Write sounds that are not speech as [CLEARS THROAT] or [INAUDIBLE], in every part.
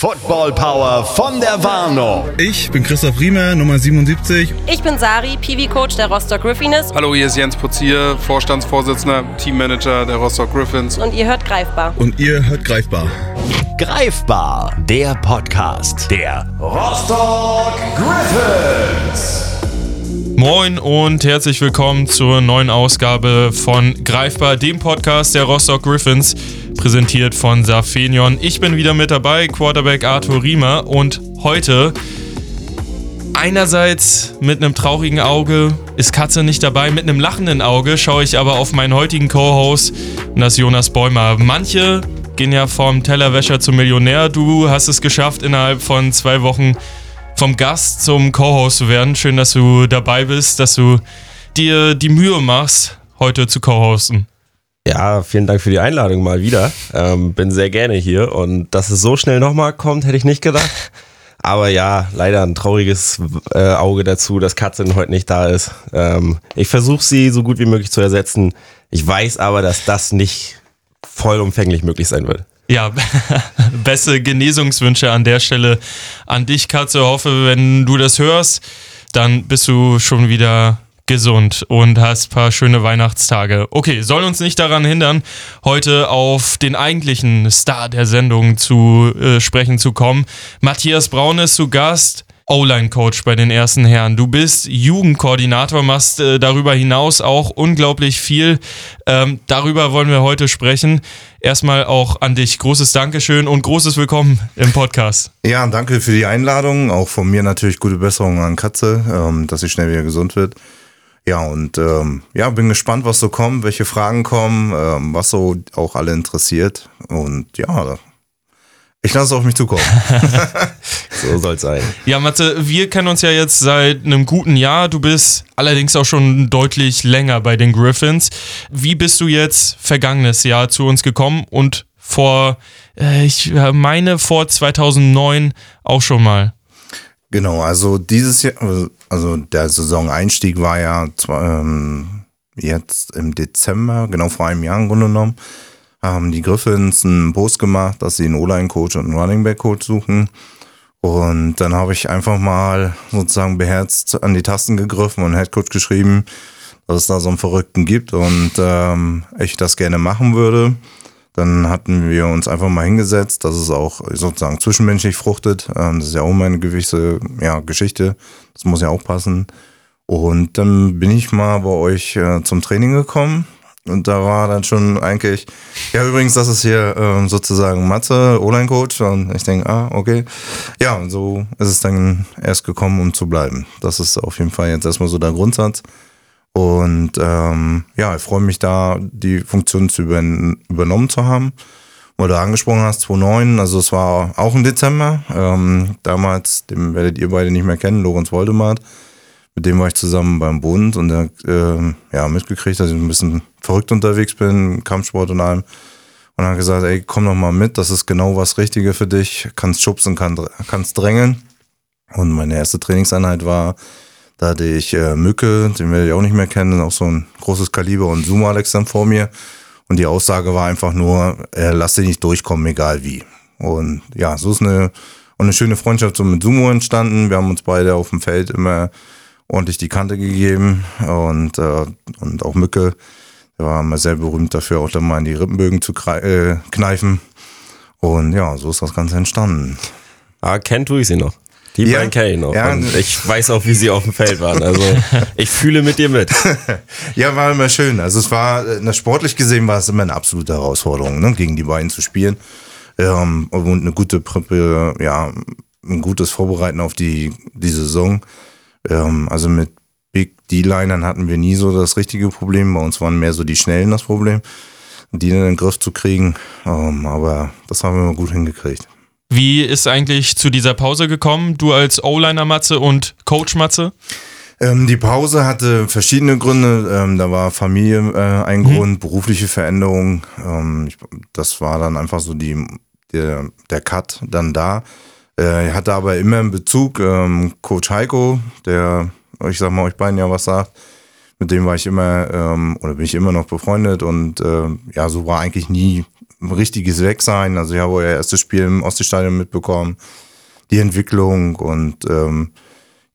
Football Power von der Warnung. Ich bin Christoph Riemer, Nummer 77. Ich bin Sari, Piwi-Coach der Rostock Griffins. Hallo, hier ist Jens Putzier, Vorstandsvorsitzender, Teammanager der Rostock Griffins. Und ihr hört Greifbar. Und ihr hört Greifbar. Greifbar, der Podcast der Rostock Griffins. Moin und herzlich willkommen zur neuen Ausgabe von Greifbar, dem Podcast der Rostock Griffins, präsentiert von Safenion. Ich bin wieder mit dabei, Quarterback Arthur Riemer und heute einerseits mit einem traurigen Auge ist Katze nicht dabei, mit einem lachenden Auge schaue ich aber auf meinen heutigen Co-Host das Jonas Bäumer. Manche gehen ja vom Tellerwäscher zum Millionär, du hast es geschafft innerhalb von zwei Wochen vom Gast zum Co-Host zu werden. Schön, dass du dabei bist, dass du dir die Mühe machst, heute zu co-hosten. Ja, vielen Dank für die Einladung mal wieder. Ähm, bin sehr gerne hier und dass es so schnell nochmal kommt, hätte ich nicht gedacht. Aber ja, leider ein trauriges äh, Auge dazu, dass Katzin heute nicht da ist. Ähm, ich versuche sie so gut wie möglich zu ersetzen. Ich weiß aber, dass das nicht vollumfänglich möglich sein wird. Ja, [LAUGHS] beste Genesungswünsche an der Stelle an dich, Katze. Hoffe, wenn du das hörst, dann bist du schon wieder gesund und hast ein paar schöne Weihnachtstage. Okay, soll uns nicht daran hindern, heute auf den eigentlichen Star der Sendung zu äh, sprechen zu kommen. Matthias Braun ist zu Gast. O-Line-Coach bei den ersten Herren. Du bist Jugendkoordinator, machst äh, darüber hinaus auch unglaublich viel. Ähm, darüber wollen wir heute sprechen. Erstmal auch an dich großes Dankeschön und großes Willkommen im Podcast. Ja, danke für die Einladung. Auch von mir natürlich gute Besserung an Katze, ähm, dass sie schnell wieder gesund wird. Ja, und ähm, ja, bin gespannt, was so kommt, welche Fragen kommen, ähm, was so auch alle interessiert. Und ja, ich lasse es auf mich zukommen. [LAUGHS] [LAUGHS] so soll es sein. Ja, Matze, wir kennen uns ja jetzt seit einem guten Jahr. Du bist allerdings auch schon deutlich länger bei den Griffins. Wie bist du jetzt vergangenes Jahr zu uns gekommen und vor, äh, ich meine, vor 2009 auch schon mal? Genau, also dieses Jahr, also der Saisoneinstieg war ja ähm, jetzt im Dezember, genau vor einem Jahr im Grunde genommen haben die Griffins einen Post gemacht, dass sie einen O-Line-Coach und einen Running Back-Coach suchen. Und dann habe ich einfach mal sozusagen beherzt an die Tasten gegriffen und Headcoach geschrieben, dass es da so einen Verrückten gibt und ähm, ich das gerne machen würde. Dann hatten wir uns einfach mal hingesetzt, dass es auch sozusagen zwischenmenschlich fruchtet. Ähm, das ist ja auch meine gewisse ja, Geschichte. Das muss ja auch passen. Und dann bin ich mal bei euch äh, zum Training gekommen. Und da war dann schon eigentlich, ja übrigens, das ist hier ähm, sozusagen Matze, O-Line-Coach. Und ich denke, ah, okay. Ja, und so ist es dann erst gekommen, um zu bleiben. Das ist auf jeden Fall jetzt erstmal so der Grundsatz. Und ähm, ja, ich freue mich da, die Funktion zu über, übernommen zu haben. Weil du angesprochen hast, 2009, also es war auch im Dezember. Ähm, damals, den werdet ihr beide nicht mehr kennen, Lorenz Voldemort mit dem war ich zusammen beim Bund und er äh, ja, mitgekriegt, dass ich ein bisschen verrückt unterwegs bin, Kampfsport und allem. Und er hat gesagt, ey, komm doch mal mit, das ist genau was Richtige für dich. Kannst schubsen, kann, kannst drängeln. Und meine erste Trainingseinheit war, da hatte ich äh, Mücke, den werde ich auch nicht mehr kennen, auch so ein großes Kaliber und Zoom Alex dann vor mir. Und die Aussage war einfach nur, äh, lass dich nicht durchkommen, egal wie. Und ja, so ist eine, eine schöne Freundschaft so mit Sumo entstanden. Wir haben uns beide auf dem Feld immer ordentlich die Kante gegeben und, äh, und auch Mücke. Der war immer sehr berühmt dafür, auch dann mal in die Rippenbögen zu äh, kneifen. Und ja, so ist das Ganze entstanden. Ah, kennen tue ich sie noch. Die ja, beiden kenne ich noch. Ja. Und ich weiß auch, wie sie auf dem Feld waren. Also [LAUGHS] ich fühle mit dir mit. ja, war immer schön. Also es war, sportlich gesehen war es immer eine absolute Herausforderung, ne, gegen die beiden zu spielen. Ähm, und eine gute, ja, ein gutes Vorbereiten auf die, die Saison. Ähm, also mit Big D-Linern hatten wir nie so das richtige Problem. Bei uns waren mehr so die Schnellen das Problem, die in den Griff zu kriegen. Ähm, aber das haben wir mal gut hingekriegt. Wie ist eigentlich zu dieser Pause gekommen? Du als O-Liner Matze und Coach Matze? Ähm, die Pause hatte verschiedene Gründe. Ähm, da war Familie äh, ein mhm. Grund, berufliche Veränderung. Ähm, ich, das war dann einfach so die, der, der Cut dann da. Äh, hatte aber immer einen Bezug, ähm, Coach Heiko, der, ich sag mal, euch beiden ja was sagt, Mit dem war ich immer ähm, oder bin ich immer noch befreundet und äh, ja, so war eigentlich nie ein richtiges Wegsein. Also ich habe euer erstes Spiel im Ostseestadion mitbekommen, die Entwicklung und ähm,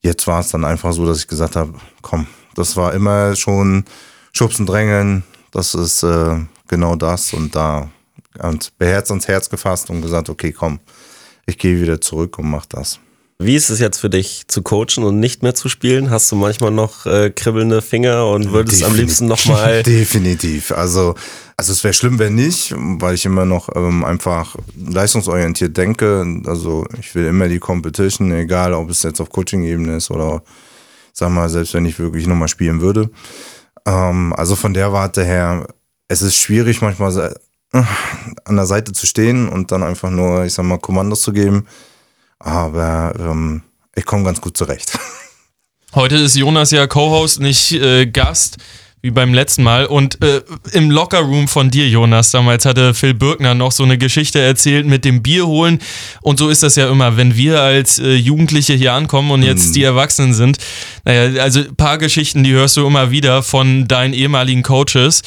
jetzt war es dann einfach so, dass ich gesagt habe, komm, das war immer schon Schubsen, Drängeln, das ist äh, genau das und da und beherzt ans Herz gefasst und gesagt, okay, komm, ich gehe wieder zurück und mach das. Wie ist es jetzt für dich zu coachen und nicht mehr zu spielen? Hast du manchmal noch äh, kribbelnde Finger und würdest Definitiv. am liebsten nochmal. [LAUGHS] Definitiv. Also, also es wäre schlimm, wenn nicht, weil ich immer noch ähm, einfach leistungsorientiert denke. Also ich will immer die Competition, egal ob es jetzt auf Coaching-Ebene ist oder sag mal, selbst wenn ich wirklich nochmal spielen würde. Ähm, also von der Warte her, es ist schwierig manchmal an der Seite zu stehen und dann einfach nur, ich sag mal, Kommandos zu geben aber ähm, ich komme ganz gut zurecht. [LAUGHS] Heute ist Jonas ja Co-Host, nicht äh, Gast, wie beim letzten Mal. Und äh, im Lockerroom von dir, Jonas, damals hatte Phil Birkner noch so eine Geschichte erzählt mit dem Bier holen. Und so ist das ja immer, wenn wir als äh, Jugendliche hier ankommen und jetzt hm. die Erwachsenen sind. Naja, also ein paar Geschichten, die hörst du immer wieder von deinen ehemaligen Coaches.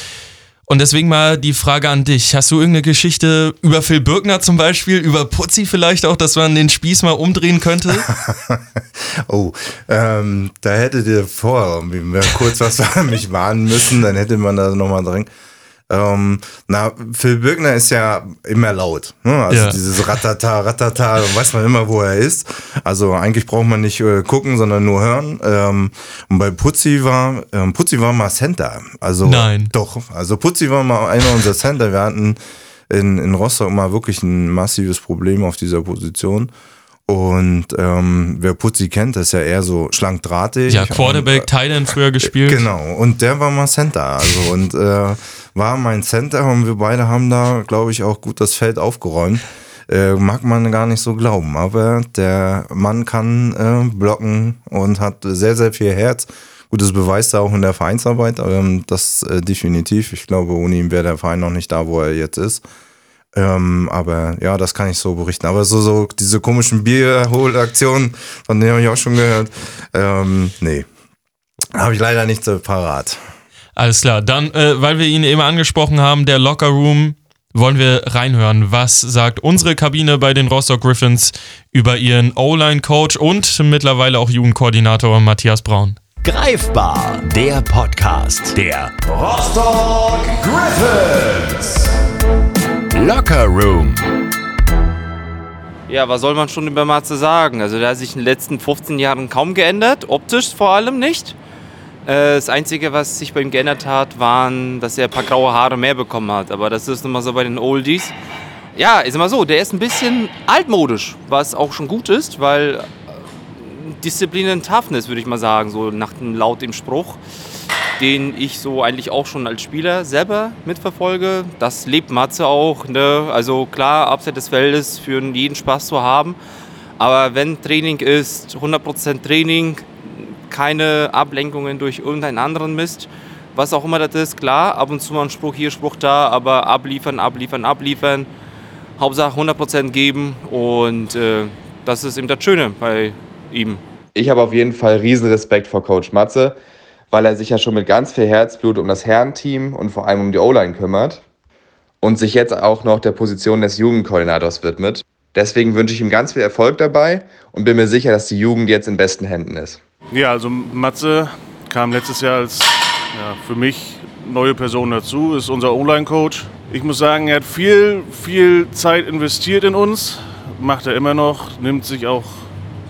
Und deswegen mal die Frage an dich. Hast du irgendeine Geschichte über Phil Birkner zum Beispiel, über Putzi vielleicht auch, dass man den Spieß mal umdrehen könnte? [LAUGHS] oh, ähm, da hättet ihr vorher kurz was [LAUGHS] mich warnen müssen, dann hätte man da nochmal drin. Ähm, na, Phil Birkner ist ja immer laut. Ne? Also ja. dieses Ratata, Ratata, weiß man immer, wo er ist. Also eigentlich braucht man nicht äh, gucken, sondern nur hören. Ähm, und bei Putzi war, ähm, Putzi war mal Center. Also Nein. doch. Also Putzi war mal einer unserer Center. Wir hatten in, in Rostock mal wirklich ein massives Problem auf dieser Position. Und ähm, wer Putzi kennt, ist ja eher so schlank drahtig. Ja, Quarterback, und, äh, Thailand früher gespielt. Genau, und der war mal Center. Also und äh, war mein Center und wir beide haben da, glaube ich, auch gut das Feld aufgeräumt. Äh, mag man gar nicht so glauben, aber der Mann kann äh, blocken und hat sehr, sehr viel Herz. Gut, das beweist er auch in der Vereinsarbeit, ähm, das äh, definitiv. Ich glaube, ohne ihn wäre der Verein noch nicht da, wo er jetzt ist. Ähm, aber ja, das kann ich so berichten. Aber so, so diese komischen Bierholaktionen, von denen habe ich auch schon gehört. Ähm, nee, habe ich leider nicht so parat. Alles klar. Dann, äh, weil wir ihn eben angesprochen haben, der Locker Room, wollen wir reinhören. Was sagt unsere Kabine bei den Rostock Griffins über ihren O-Line-Coach und mittlerweile auch Jugendkoordinator Matthias Braun? Greifbar, der Podcast der Rostock Griffins. Locker Room. Ja, was soll man schon über Matze sagen? Also der hat sich in den letzten 15 Jahren kaum geändert, optisch vor allem nicht. Äh, das Einzige, was sich bei ihm geändert hat, waren, dass er ein paar graue Haare mehr bekommen hat. Aber das ist immer so bei den Oldies. Ja, ist immer so, der ist ein bisschen altmodisch, was auch schon gut ist, weil äh, Disziplin und Toughness, würde ich mal sagen, so nach dem laut dem Spruch den ich so eigentlich auch schon als Spieler selber mitverfolge. Das lebt Matze auch. Ne? Also klar, abseits des Feldes für jeden Spaß zu haben. Aber wenn Training ist, 100% Training, keine Ablenkungen durch irgendeinen anderen Mist, was auch immer das ist, klar, ab und zu mal ein Spruch hier, Spruch da, aber abliefern, abliefern, abliefern. Hauptsache 100% geben und äh, das ist eben das Schöne bei ihm. Ich habe auf jeden Fall riesen Respekt vor Coach Matze weil er sich ja schon mit ganz viel Herzblut um das Herrenteam und vor allem um die O-Line kümmert und sich jetzt auch noch der Position des Jugendkoordinators widmet. Deswegen wünsche ich ihm ganz viel Erfolg dabei und bin mir sicher, dass die Jugend jetzt in besten Händen ist. Ja, also Matze kam letztes Jahr als ja, für mich neue Person dazu, ist unser O-Line-Coach. Ich muss sagen, er hat viel, viel Zeit investiert in uns, macht er immer noch, nimmt sich auch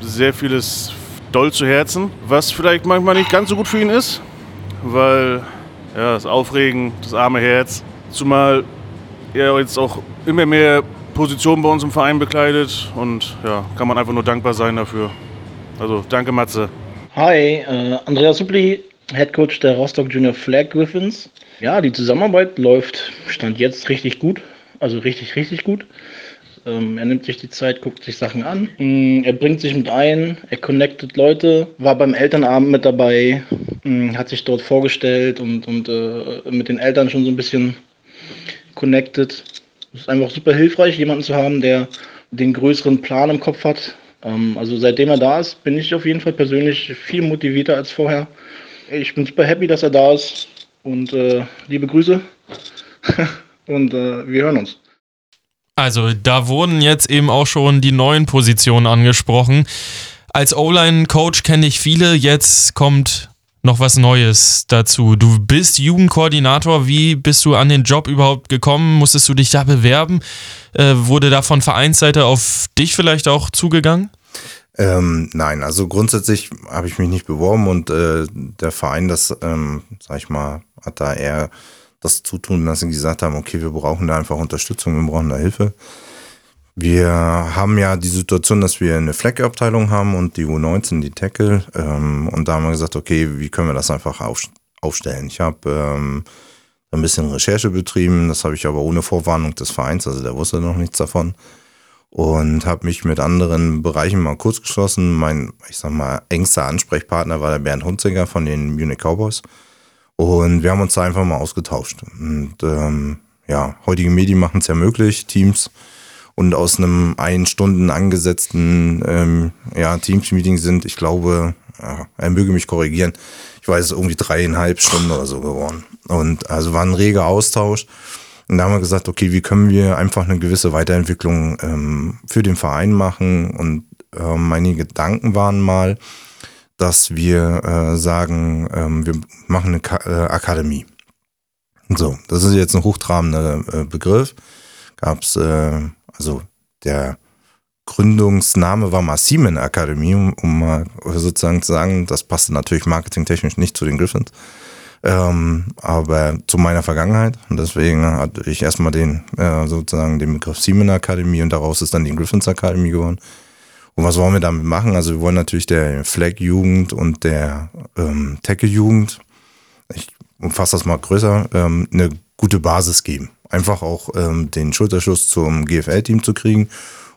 sehr vieles doll zu Herzen, was vielleicht manchmal nicht ganz so gut für ihn ist, weil ja, das Aufregen, das arme Herz, zumal er jetzt auch immer mehr Positionen bei uns im Verein bekleidet und ja, kann man einfach nur dankbar sein dafür. Also danke Matze. Hi, äh, Andreas Suppli, Head Coach der Rostock Junior Flag Griffins. Ja, die Zusammenarbeit läuft Stand jetzt richtig gut, also richtig, richtig gut. Ähm, er nimmt sich die Zeit, guckt sich Sachen an. Mm, er bringt sich mit ein, er connectet Leute, war beim Elternabend mit dabei, mm, hat sich dort vorgestellt und, und äh, mit den Eltern schon so ein bisschen connected. Es ist einfach super hilfreich, jemanden zu haben, der den größeren Plan im Kopf hat. Ähm, also seitdem er da ist, bin ich auf jeden Fall persönlich viel motivierter als vorher. Ich bin super happy, dass er da ist und äh, liebe Grüße [LAUGHS] und äh, wir hören uns. Also, da wurden jetzt eben auch schon die neuen Positionen angesprochen. Als O-Line-Coach kenne ich viele, jetzt kommt noch was Neues dazu. Du bist Jugendkoordinator. Wie bist du an den Job überhaupt gekommen? Musstest du dich da bewerben? Äh, wurde da von Vereinsseite auf dich vielleicht auch zugegangen? Ähm, nein, also grundsätzlich habe ich mich nicht beworben und äh, der Verein, das, ähm, sag ich mal, hat da eher das Zutun, sie gesagt haben, okay, wir brauchen da einfach Unterstützung, wir brauchen da Hilfe. Wir haben ja die Situation, dass wir eine Fleckabteilung haben und die U19, die Tackle. Ähm, und da haben wir gesagt, okay, wie können wir das einfach auf, aufstellen? Ich habe ähm, ein bisschen Recherche betrieben, das habe ich aber ohne Vorwarnung des Vereins, also der wusste noch nichts davon. Und habe mich mit anderen Bereichen mal kurz geschlossen. Mein, ich sag mal, engster Ansprechpartner war der Bernd Hunziger von den Munich Cowboys. Und wir haben uns da einfach mal ausgetauscht. Und ähm, ja, heutige Medien machen es ja möglich, Teams und aus einem ein Stunden angesetzten ähm, ja, Teams-Meeting sind, ich glaube, ja, er möge mich korrigieren, ich weiß, irgendwie dreieinhalb Stunden oder so geworden. Und also war ein reger Austausch. Und da haben wir gesagt, okay, wie können wir einfach eine gewisse Weiterentwicklung ähm, für den Verein machen? Und äh, meine Gedanken waren mal, dass wir äh, sagen, ähm, wir machen eine Ka äh, Akademie. So, das ist jetzt ein hochtrabender äh, Begriff. Gab es äh, also der Gründungsname war mal Siemen Akademie, um, um mal sozusagen zu sagen, das passte natürlich marketingtechnisch nicht zu den Griffins, ähm, aber zu meiner Vergangenheit. Und deswegen hatte ich erstmal den, äh, sozusagen den Begriff Siemen Akademie und daraus ist dann die Griffins Akademie geworden. Und was wollen wir damit machen? Also wir wollen natürlich der Flag-Jugend und der ähm, Tackle-Jugend, ich umfasse das mal größer, ähm, eine gute Basis geben einfach auch ähm, den Schulterschluss zum GFL-Team zu kriegen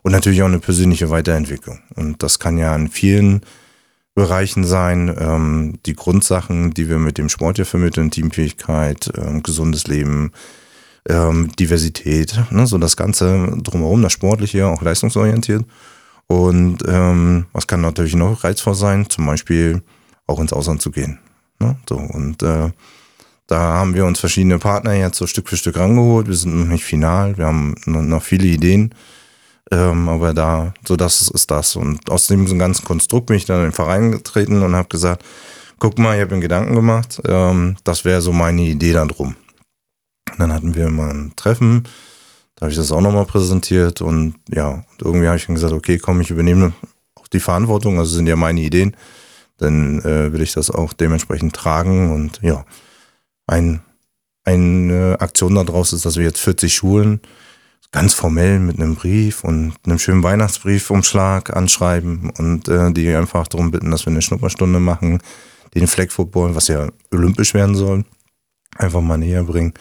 und natürlich auch eine persönliche Weiterentwicklung. Und das kann ja in vielen Bereichen sein, ähm, die Grundsachen, die wir mit dem Sport ja vermitteln, Teamfähigkeit, ähm, gesundes Leben, ähm, Diversität, ne, so das Ganze drumherum, das Sportliche, auch leistungsorientiert. Und ähm, was kann natürlich noch reizvoll sein, zum Beispiel auch ins Ausland zu gehen. Ne? So, und äh, da haben wir uns verschiedene Partner jetzt so Stück für Stück rangeholt. Wir sind noch nicht final, wir haben noch viele Ideen. Ähm, aber da, so das ist das. Und aus dem ganzen Konstrukt bin ich dann in den Verein getreten und habe gesagt, guck mal, ich habe mir Gedanken gemacht. Ähm, das wäre so meine Idee da drum. dann hatten wir mal ein Treffen, da habe ich das auch nochmal präsentiert und ja, und irgendwie habe ich dann gesagt, okay, komm, ich übernehme auch die Verantwortung, also sind ja meine Ideen, dann äh, will ich das auch dementsprechend tragen und ja, ein, eine Aktion daraus ist, dass wir jetzt 40 Schulen ganz formell mit einem Brief und einem schönen Weihnachtsbriefumschlag anschreiben und äh, die einfach darum bitten, dass wir eine Schnupperstunde machen, den Flag Football, was ja olympisch werden soll, einfach mal näher bringen.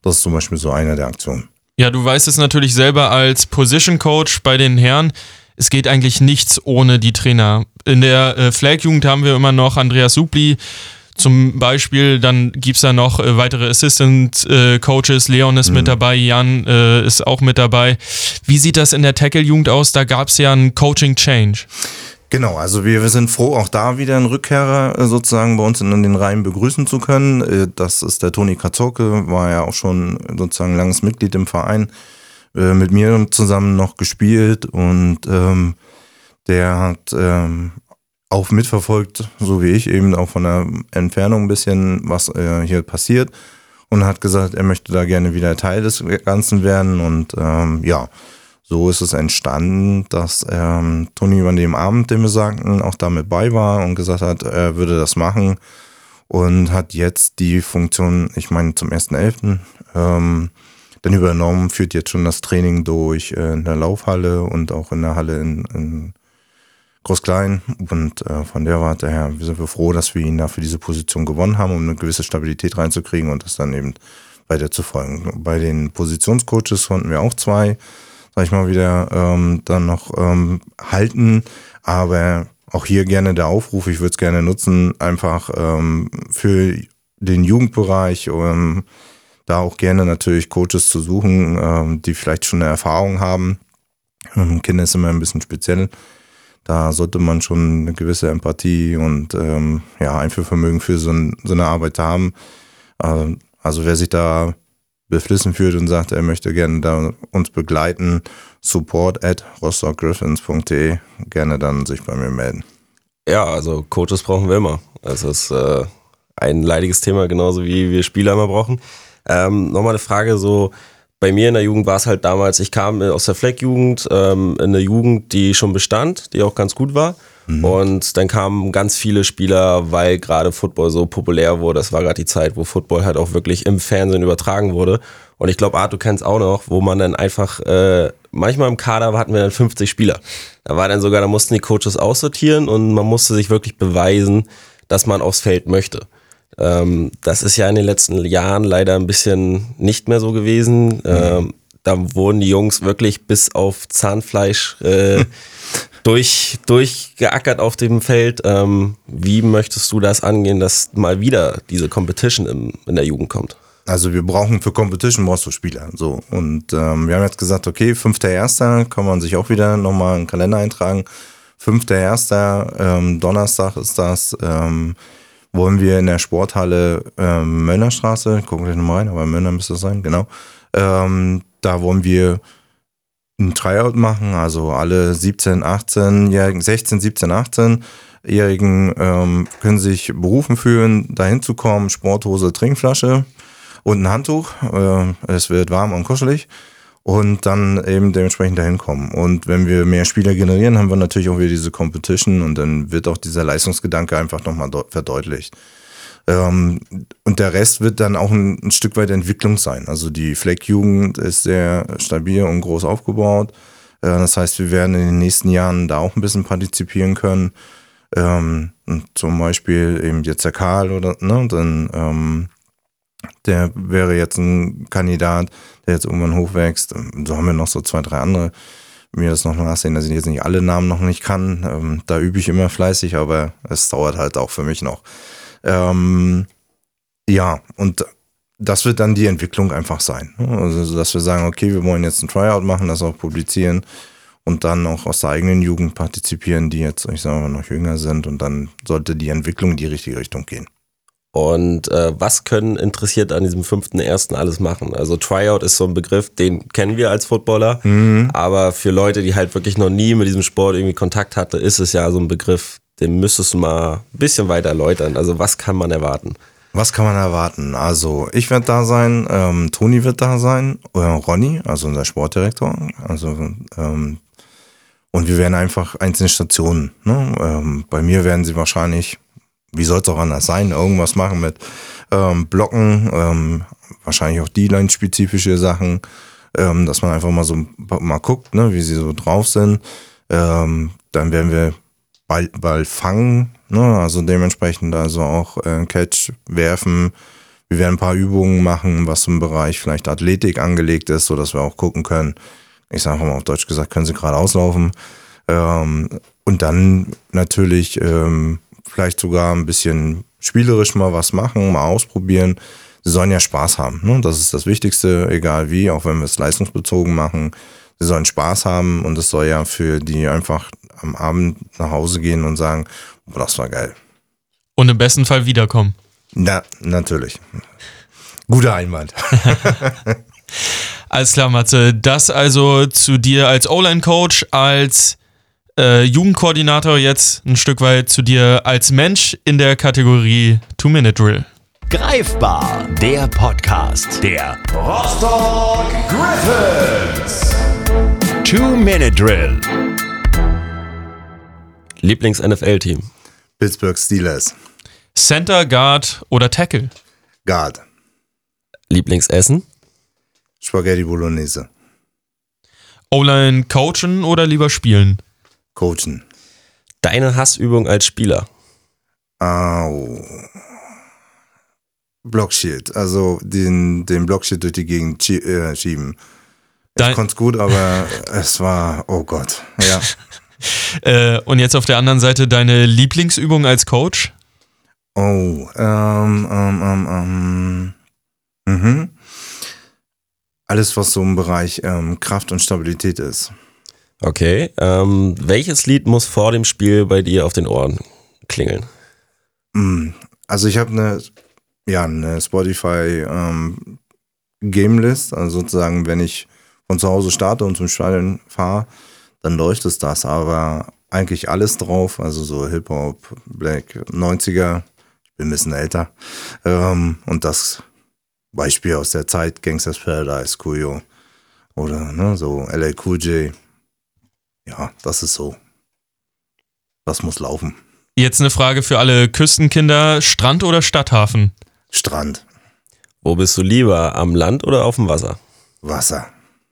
Das ist zum Beispiel so eine der Aktionen. Ja, du weißt es natürlich selber als Position Coach bei den Herren. Es geht eigentlich nichts ohne die Trainer. In der äh, Flag-Jugend haben wir immer noch Andreas Supli, zum Beispiel, dann gibt es da noch äh, weitere Assistant äh, Coaches. Leon ist mhm. mit dabei, Jan ist auch mit dabei. Wie sieht das in der Tackle-Jugend aus? Da gab es ja einen Coaching-Change. Genau, also wir, wir sind froh, auch da wieder einen Rückkehrer äh, sozusagen bei uns in, den Reihen begrüßen zu können. Äh, das ist der Toni Kazoke, war ja auch schon sozusagen langes Mitglied im Verein, äh, mit mir zusammen noch gespielt und ähm, der hat ähm, auch mitverfolgt, so wie ich, eben auch von der Entfernung ein bisschen, was äh, hier passiert und hat gesagt, er möchte da gerne wieder Teil des Ganzen werden und ähm, ja, so ist es entstanden, dass ähm, Toni an dem Abend, den wir sagten, auch damit bei war und gesagt hat, er würde das machen und hat jetzt die Funktion, ich meine zum 1.11., ähm, dann übernommen, führt jetzt schon das Training durch äh, in der Laufhalle und auch in der Halle in, in Groß-Klein. Und äh, von der Warte her sind wir froh, dass wir ihn da für diese Position gewonnen haben, um eine gewisse Stabilität reinzukriegen und das dann eben weiter zu folgen. Bei den Positionscoaches konnten wir auch zwei, sag ich mal, wieder ähm, dann noch ähm, halten. Aber auch hier gerne der Aufruf, ich würde es gerne nutzen, einfach ähm, für den Jugendbereich, um da auch gerne natürlich Coaches zu suchen, ähm, die vielleicht schon eine Erfahrung haben. Ähm, Kinder ist immer ein bisschen speziell Da sollte man schon eine gewisse Empathie und ähm, ja, Einfühlvermögen für so, ein, so eine Arbeit haben. Äh, also wer sich da beflissen fühlt und sagt, er möchte gerne da uns begleiten, support at rostockgriffins.de, gerne dann sich bei mir melden. Ja, also Coaches brauchen wir immer. Es ist äh, ein leidiges Thema, genauso wie wir Spieler immer brauchen. Ähm, Nochmal eine Frage, so bei mir in der Jugend war es halt damals, ich kam aus der Fleck-Jugend, ähm, in eine Jugend, die schon bestand, die auch ganz gut war. Mhm. Und dann kamen ganz viele Spieler, weil gerade Football so populär wurde. Das war gerade die Zeit, wo Football halt auch wirklich im Fernsehen übertragen wurde. Und ich glaube, Art, du kennst auch noch, wo man dann einfach, äh, manchmal im Kader hatten wir dann 50 Spieler. Da war dann sogar, da mussten die Coaches aussortieren und man musste sich wirklich beweisen, dass man aufs Feld möchte. Ähm, das ist ja in den letzten Jahren leider ein bisschen nicht mehr so gewesen. Mhm. Ähm, da wurden die Jungs wirklich bis auf Zahnfleisch äh, [LAUGHS] durch, durchgeackert auf dem Feld. Ähm, wie möchtest du das angehen, dass mal wieder diese Competition im, in der Jugend kommt? Also wir brauchen für Competition brauchst du Spieler. So. Und ähm, wir haben jetzt gesagt, okay, 5.1. kann man sich auch wieder nochmal einen Kalender eintragen. 5.1. Ähm, Donnerstag ist das. Ähm, wollen wir in der Sporthalle ähm, Mönnerstraße, gucken wir nochmal rein, aber Mönner müsste es sein, genau. Ähm, da wollen wir ein Tryout machen, also alle 17, 18-Jährigen, 16, 17, 18-Jährigen ähm, können sich berufen fühlen, dahin zu kommen, Sporthose, Trinkflasche und ein Handtuch. Äh, es wird warm und kuschelig und dann eben dementsprechend dahin kommen. Und wenn wir mehr Spieler generieren, haben wir natürlich auch wieder diese Competition und dann wird auch dieser Leistungsgedanke einfach nochmal verdeutlicht. Ähm, und der Rest wird dann auch ein, ein Stück weit Entwicklung sein. Also die Fleck-Jugend ist sehr stabil und groß aufgebaut. Äh, das heißt, wir werden in den nächsten Jahren da auch ein bisschen partizipieren können. Ähm, zum Beispiel eben jetzt der Karl oder ne, dann ähm, der wäre jetzt ein Kandidat, der jetzt irgendwann hochwächst. So haben wir noch so zwei, drei andere. Mir das noch nachsehen, dass ich jetzt nicht alle Namen noch nicht kann. Ähm, da übe ich immer fleißig, aber es dauert halt auch für mich noch. Ähm, ja, und das wird dann die Entwicklung einfach sein. Also, dass wir sagen, okay, wir wollen jetzt ein Tryout machen, das auch publizieren und dann auch aus der eigenen Jugend partizipieren, die jetzt, ich sage mal, noch jünger sind und dann sollte die Entwicklung in die richtige Richtung gehen. Und äh, was können interessiert an diesem fünften ersten alles machen? Also Tryout ist so ein Begriff, den kennen wir als Footballer, mhm. aber für Leute, die halt wirklich noch nie mit diesem Sport irgendwie Kontakt hatte, ist es ja so ein Begriff, den müsstest du mal ein bisschen weiter erläutern. Also was kann man erwarten? Was kann man erwarten? Also ich werde da sein, ähm, Toni wird da sein, äh, Ronny, also unser Sportdirektor. Also ähm, und wir werden einfach einzelne Stationen. Ne? Ähm, bei mir werden sie wahrscheinlich wie soll es auch anders sein, irgendwas machen mit ähm, Blocken, ähm, wahrscheinlich auch D-Line-spezifische Sachen, ähm, dass man einfach mal so mal guckt, ne, wie sie so drauf sind. Ähm, dann werden wir Ball, Ball fangen, ne, also dementsprechend also auch äh, Catch werfen. Wir werden ein paar Übungen machen, was im Bereich vielleicht Athletik angelegt ist, so dass wir auch gucken können. Ich sage mal auf Deutsch gesagt, können sie gerade auslaufen. Ähm, und dann natürlich ähm, vielleicht sogar ein bisschen spielerisch mal was machen, mal ausprobieren. Sie sollen ja Spaß haben. Ne? Das ist das Wichtigste, egal wie, auch wenn wir es leistungsbezogen machen. Sie sollen Spaß haben und es soll ja für die einfach am Abend nach Hause gehen und sagen, boah, das war geil. Und im besten Fall wiederkommen. Na, natürlich. Guter Einwand. [LAUGHS] Alles klar, Matze. Das also zu dir als O-Line-Coach, als äh, Jugendkoordinator jetzt ein Stück weit zu dir als Mensch in der Kategorie Two-Minute-Drill. Greifbar, der Podcast der Rostock Griffins. Two-Minute-Drill. Lieblings-NFL-Team? Pittsburgh Steelers. Center, Guard oder Tackle? Guard. Lieblingsessen? Spaghetti Bolognese. O-Line coachen oder lieber spielen? coachen. Deine Hassübung als Spieler? Au. Blockshield, also den, den Blockshield durch die Gegend äh, schieben. Ich konnte es gut, aber [LAUGHS] es war, oh Gott, ja. Äh, und jetzt auf der anderen Seite deine Lieblingsübung als Coach? Oh, ähm, ähm, ähm, ähm. Mhm. Alles, was so im Bereich ähm, Kraft und Stabilität ist. Okay. Ähm, welches Lied muss vor dem Spiel bei dir auf den Ohren klingeln? Mm, Also ich habe eine, ja, eine Spotify ähm, Game List, also sozusagen, wenn ich von zu Hause starte und zum Stadion fahre, dann läuft es das, aber eigentlich alles drauf, also so Hip-Hop, Black, 90er, ich bin ein bisschen älter, ähm, und das Beispiel aus der Zeit, Gangsters Paradise, Kuyo, oder ne, so LA Cool J, ja, das ist so, das muss laufen. Jetzt eine Frage für alle Küstenkinder: Strand oder Stadthafen? Strand, Wo bist du lieber? Am Land oder auf dem Wasser? Wasser.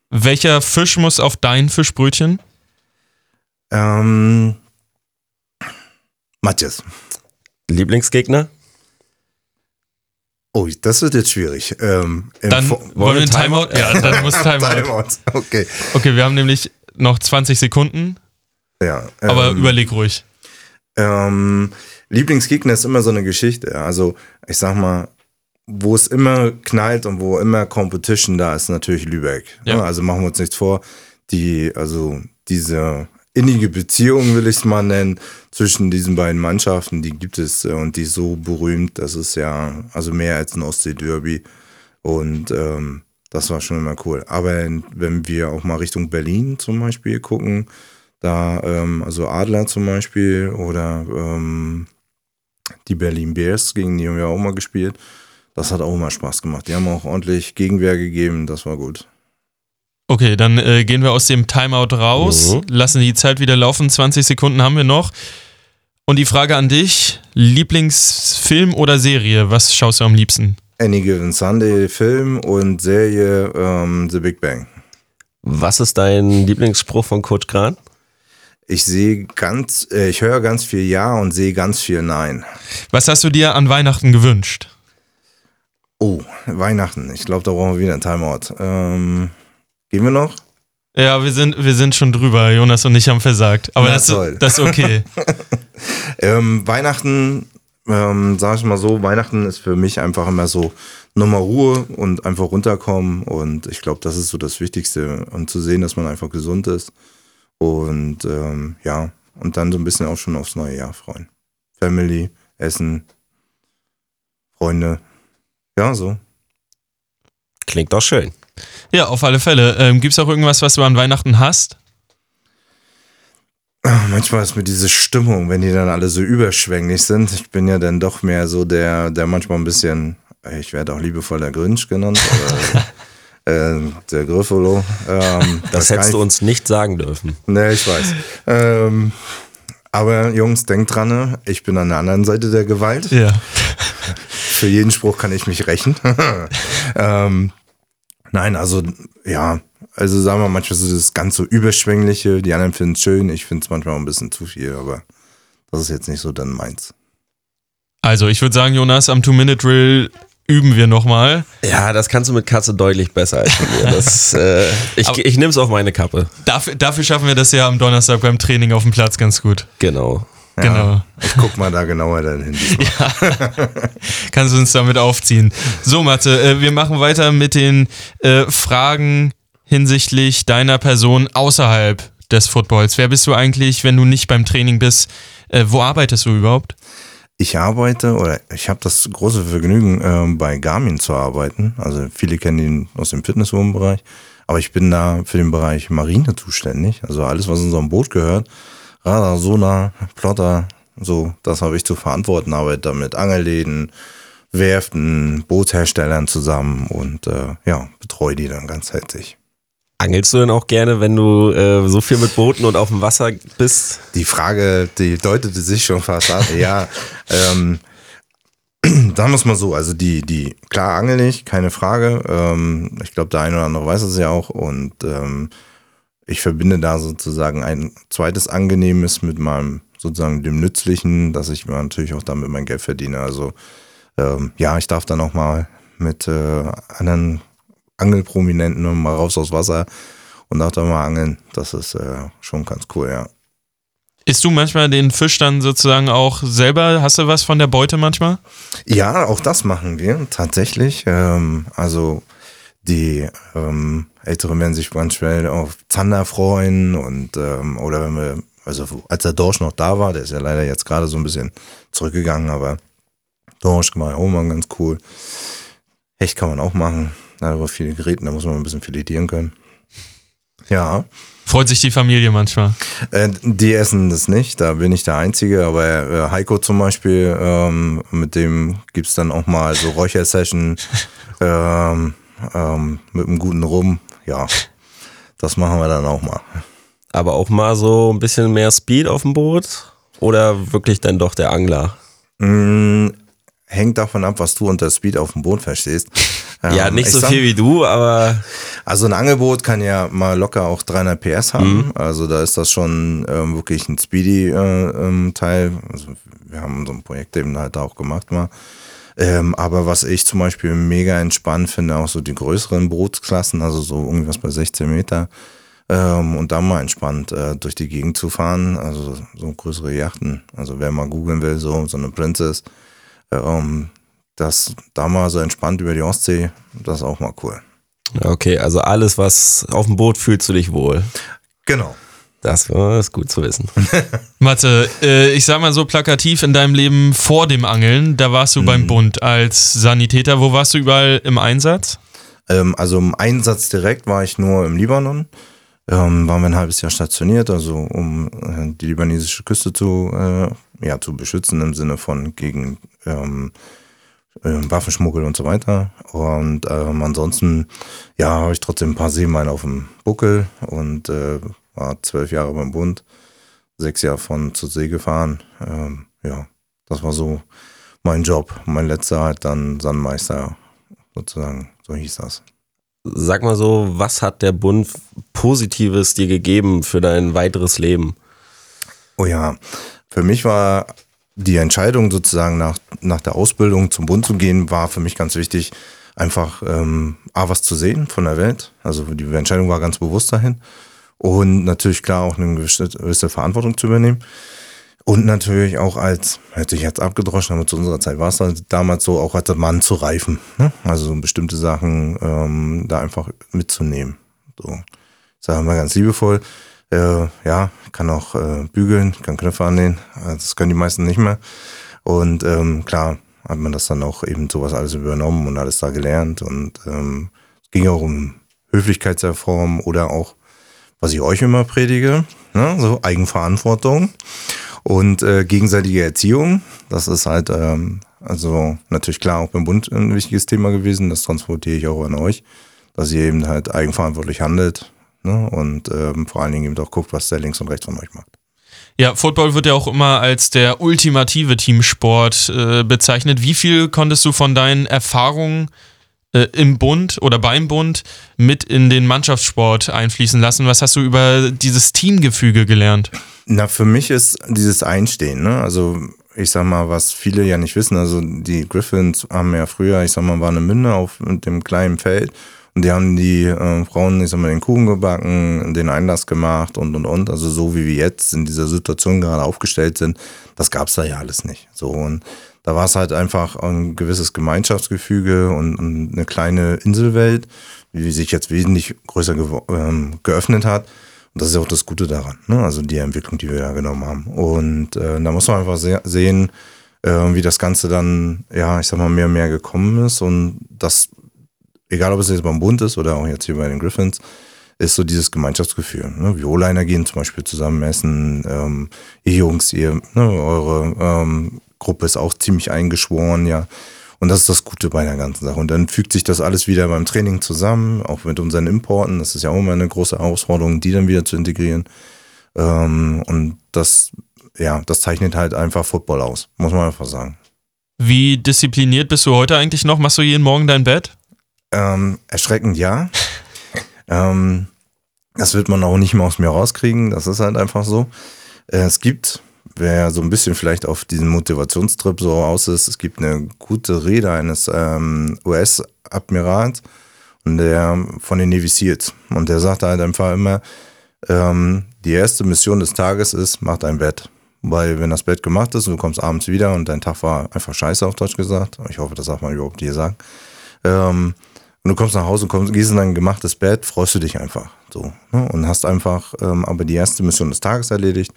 Welcher Fisch muss auf dein Fischbrötchen? Ähm, Matthias. Lieblingsgegner? Oh, das wird jetzt schwierig. Ähm, Dann Vo- wollen wir ein Timeout? Ja, dann muss [LAUGHS] Timeout. Timeout. Okay. Okay, wir haben nämlich noch 20 Sekunden, Ja. aber ähm, überleg ruhig. Ähm, Lieblingsgegner ist immer so eine Geschichte. Also, ich sag mal, wo es immer knallt und wo immer Competition da ist, natürlich Lübeck. Ja. Ne? Also machen wir uns nichts vor. Die, also diese innige Beziehung, will ich es mal nennen, zwischen diesen beiden Mannschaften, die gibt es äh, und die ist so berühmt, das ist ja also mehr als ein Ostsee-Derby. Und ähm, das war schon immer cool. Aber wenn wir auch mal Richtung Berlin zum Beispiel gucken, da, ähm, also Adler zum Beispiel oder ähm, die Berlin Bears, gegen die haben wir auch mal gespielt. Das hat auch immer Spaß gemacht. Die haben auch ordentlich Gegenwehr gegeben, das war gut. Okay, dann äh, gehen wir aus dem Timeout raus, Mhm. lassen die Zeit wieder laufen. 20 Sekunden haben wir noch. Und die Frage an dich: Lieblingsfilm oder Serie? Was schaust du am liebsten? Any Given Sunday Film und Serie ähm, The Big Bang. Was ist dein Lieblingsspruch von Coach Kran? Ich sehe ganz, äh, ich höre ganz viel Ja und sehe ganz viel Nein. Was hast du dir an Weihnachten gewünscht? Oh, Weihnachten. Ich glaube, da brauchen wir wieder ein Timeout. Ähm, gehen wir noch? Ja, wir sind, wir sind schon drüber. Jonas und ich haben versagt. Aber Na das, toll. das ist okay. [LAUGHS] [LAUGHS] Ähm, Weihnachten, ähm, sag ich mal so, Weihnachten ist für mich einfach immer so nochmal Ruhe und einfach runterkommen. Und ich glaube, das ist so das Wichtigste. Und zu sehen, dass man einfach gesund ist. Und ähm, ja, und dann so ein bisschen auch schon aufs neue Jahr freuen. Family, Essen, Freunde. Ja, so. Klingt doch schön. Ja, auf alle Fälle. Ähm, Gibt es auch irgendwas, was du an Weihnachten hast? Ah, Manchmal ist mir diese Stimmung, wenn die dann alle so überschwänglich sind. Ich bin ja dann doch mehr so der, der manchmal ein bisschen, ich werde auch liebevoll der Grinch genannt. [LAUGHS] Oder, äh, der Griffolo. Ähm, Das kann hättest du ich- uns nicht sagen dürfen. Nee, ich weiß. Ähm, aber Jungs, denkt dran, ne? ich bin an der anderen Seite der Gewalt. Ja. Für jeden Spruch kann ich mich rächen. [LAUGHS] ähm, nein, also ja, also sagen wir manchmal so das ganz so überschwängliche, die anderen finden es schön, ich finde es manchmal auch ein bisschen zu viel, aber das ist jetzt nicht so dann meins. Also, ich würde sagen, Jonas, am Two-Minute-Drill üben wir nochmal. Ja, das kannst du mit Katze deutlich besser als mit mir. Das, [LAUGHS] äh, ich ich nehme es auf meine Kappe. Dafür, dafür schaffen wir das ja am Donnerstag beim Training auf dem Platz ganz gut. Genau. Ja, Genau. Ich guck mal da genauer dann hin. [LAUGHS] Kannst du uns damit aufziehen. So, Mathe, äh, wir machen weiter mit den äh, Fragen hinsichtlich deiner Person außerhalb des Footballs. Wer bist du eigentlich, wenn du nicht beim Training bist? Äh, wo arbeitest du überhaupt? Ich arbeite oder ich habe das große Vergnügen, ähm, bei Garmin zu arbeiten. Also viele kennen ihn aus dem Fitnesswohnbereich. Aber ich bin da für den Bereich Marine zuständig. Also alles, was unserem Boot gehört. Radar, Sonar, Plotter, so, das habe ich zu verantworten. Arbeite da mit Angelläden, Werften, Bootsherstellern zusammen und äh, ja, betreue die dann ganzheitlich. Angelst du denn auch gerne, wenn du äh, so viel mit Booten und auf dem Wasser bist? Die Frage, die deutete sich schon fast an. ja, [LAUGHS] ähm, [CLEARS THROAT] sagen wir es mal so, also die, die, klar angel ich, keine Frage. Ähm, ich glaube, der eine oder andere weiß es ja auch und ähm, ich verbinde da sozusagen ein zweites Angenehmes mit meinem sozusagen dem Nützlichen, dass ich mir natürlich auch damit mein Geld verdiene. Also ähm, ja, ich darf dann auch mal mit äh, anderen Angelprominenten mal raus aus Wasser und darf da mal angeln. Das ist äh, schon ganz cool, ja. Isst du manchmal den Fisch dann sozusagen auch selber? Hast du was von der Beute manchmal? Ja, auch das machen wir tatsächlich. Ähm, also die ähm, Älteren werden sich manchmal auf Zander freuen und ähm, oder wenn wir, also als der Dorsch noch da war, der ist ja leider jetzt gerade so ein bisschen zurückgegangen, aber Dorsch mal ganz cool. Hecht kann man auch machen. Da aber viele Geräten, da muss man ein bisschen filetieren können. Ja. Freut sich die Familie manchmal? Äh, die essen das nicht, da bin ich der Einzige, aber äh, Heiko zum Beispiel, ähm, mit dem gibt es dann auch mal so Räuchersession [LAUGHS] ähm, ähm, mit einem guten Rum. Ja, das machen wir dann auch mal. Aber auch mal so ein bisschen mehr Speed auf dem Boot? Oder wirklich dann doch der Angler? Mm, hängt davon ab, was du unter Speed auf dem Boot verstehst. [LAUGHS] Ja, Ähm, nicht ich so sag- viel wie du, aber Also ein Angelboot kann ja mal locker auch 300 PS haben. Also da ist das schon ähm, wirklich ein Speedy-Teil. Äh, ähm, Teil. also wir haben so ein Projekt eben halt auch gemacht mal. Ähm, aber was ich zum Beispiel mega entspannt finde, auch so die größeren Bootsklassen, also so irgendwas bei 16 Meter. Ähm, und da mal entspannt äh, durch die Gegend zu fahren, also so größere Yachten. Also wer mal googeln will, so, so eine Princess, ähm, das da mal so entspannt über die Ostsee, das ist auch mal cool. okay, also alles, was auf dem Boot fühlst du dich wohl. Genau. Das ist gut zu wissen. [LAUGHS] Mathe, äh, ich sag mal so plakativ in deinem Leben vor dem Angeln, da warst du beim Bund als Sanitäter. Wo warst du überall im Einsatz? Ähm, also im Einsatz direkt war ich nur im Libanon. Ähm, waren wir ein halbes Jahr stationiert, also um äh, die libanesische Küste zu, äh, ja, zu beschützen im Sinne von gegen ähm, äh, Waffenschmuggel und so weiter. Und ähm, ansonsten, ja, habe ich trotzdem ein paar Seemeilen auf dem Buckel und äh, war zwölf Jahre beim Bund, sechs Jahre von zur See gefahren. Ähm, ja, das war so mein Job. Mein letzter halt dann Sandmeister sozusagen, so hieß das. Sag mal so, was hat der Bund Positives dir gegeben für dein weiteres Leben? Oh ja, für mich war die Entscheidung sozusagen nach, nach der Ausbildung zum Bund zu gehen, war für mich ganz wichtig, einfach ähm, A, was zu sehen von der Welt. Also die Entscheidung war ganz bewusst dahin. Und natürlich klar auch eine gewisse, Verantwortung zu übernehmen. Und natürlich auch als, hätte ich jetzt abgedroschen, aber zu unserer Zeit war es halt damals so, auch als Mann zu reifen. Ne? Also so bestimmte Sachen ähm, da einfach mitzunehmen. So. Sagen wir ganz liebevoll. Äh, ja, kann auch äh, bügeln, kann Knöpfe annähen. Also Das können die meisten nicht mehr. Und ähm, klar hat man das dann auch eben sowas alles übernommen und alles da gelernt. Und ähm, es ging auch um Höflichkeitsreform oder auch, was ich euch immer predige, ne? so Eigenverantwortung und äh, gegenseitige Erziehung. Das ist halt, ähm, also natürlich klar auch beim Bund ein wichtiges Thema gewesen. Das transportiere ich auch an euch, dass ihr eben halt eigenverantwortlich handelt ne? und ähm, vor allen Dingen eben auch guckt, was der links und rechts von euch macht. Ja, Football wird ja auch immer als der ultimative Teamsport äh, bezeichnet. Wie viel konntest du von deinen Erfahrungen äh, im Bund oder beim Bund mit in den Mannschaftssport einfließen lassen? Was hast du über dieses Teamgefüge gelernt? Na, für mich ist dieses Einstehen, ne? Also ich sag mal, was viele ja nicht wissen, also die Griffins haben ja früher, ich sag mal, waren eine Münde auf dem kleinen Feld und die haben die äh, Frauen, ich sag mal, den Kuchen gebacken, den Einlass gemacht und und und. Also so wie wir jetzt in dieser Situation gerade aufgestellt sind, das gab's da ja alles nicht. So und da war es halt einfach ein gewisses Gemeinschaftsgefüge und, eine kleine Inselwelt, die sich jetzt wesentlich größer ähm, geöffnet hat. Und das ist auch das Gute daran, ne? also die Entwicklung, die wir da genommen haben. Und äh, da muss man einfach se sehen, äh, wie das Ganze dann, ja, ich sag mal, mehr und mehr gekommen ist. Und das, egal ob es jetzt beim Bund ist oder auch jetzt hier bei den Griffins, ist so dieses Gemeinschaftsgefühl. Ne? Wir O-Liner gehen zum Beispiel zusammen essen. Ähm, ihr Jungs, ihr, ne, eure ähm, Gruppe ist auch ziemlich eingeschworen, ja. Und das ist das Gute bei der ganzen Sache. Und dann fügt sich das alles wieder beim Training zusammen, auch mit unseren Importen. Das ist ja auch immer eine große Herausforderung, die dann wieder zu integrieren. Ähm, und das, ja, das zeichnet halt einfach Football aus, muss man einfach sagen. Wie diszipliniert bist du heute eigentlich noch? Machst du jeden Morgen dein Bett? Ähm, erschreckend ja. [LAUGHS] ähm, das wird man auch nicht mehr aus mir rauskriegen. Das ist halt einfach so. Äh, es gibt, wer so ein bisschen vielleicht auf diesen Motivationstrip so aus ist, es gibt eine gute Rede eines ähm, US-Admirals und der von den Navy Seals. Und der sagt halt einfach immer, ähm, die erste Mission des Tages ist, mach dein Bett. Weil wenn das Bett gemacht ist und du kommst abends wieder und dein Tag war einfach scheiße auf Deutsch gesagt, ich hoffe, das darf man überhaupt hier sagen, ähm, Und du kommst nach Hause und kommst, gehst in dein gemachtes Bett, freust du dich einfach so. Ne? Und hast einfach ähm, aber die erste Mission des Tages erledigt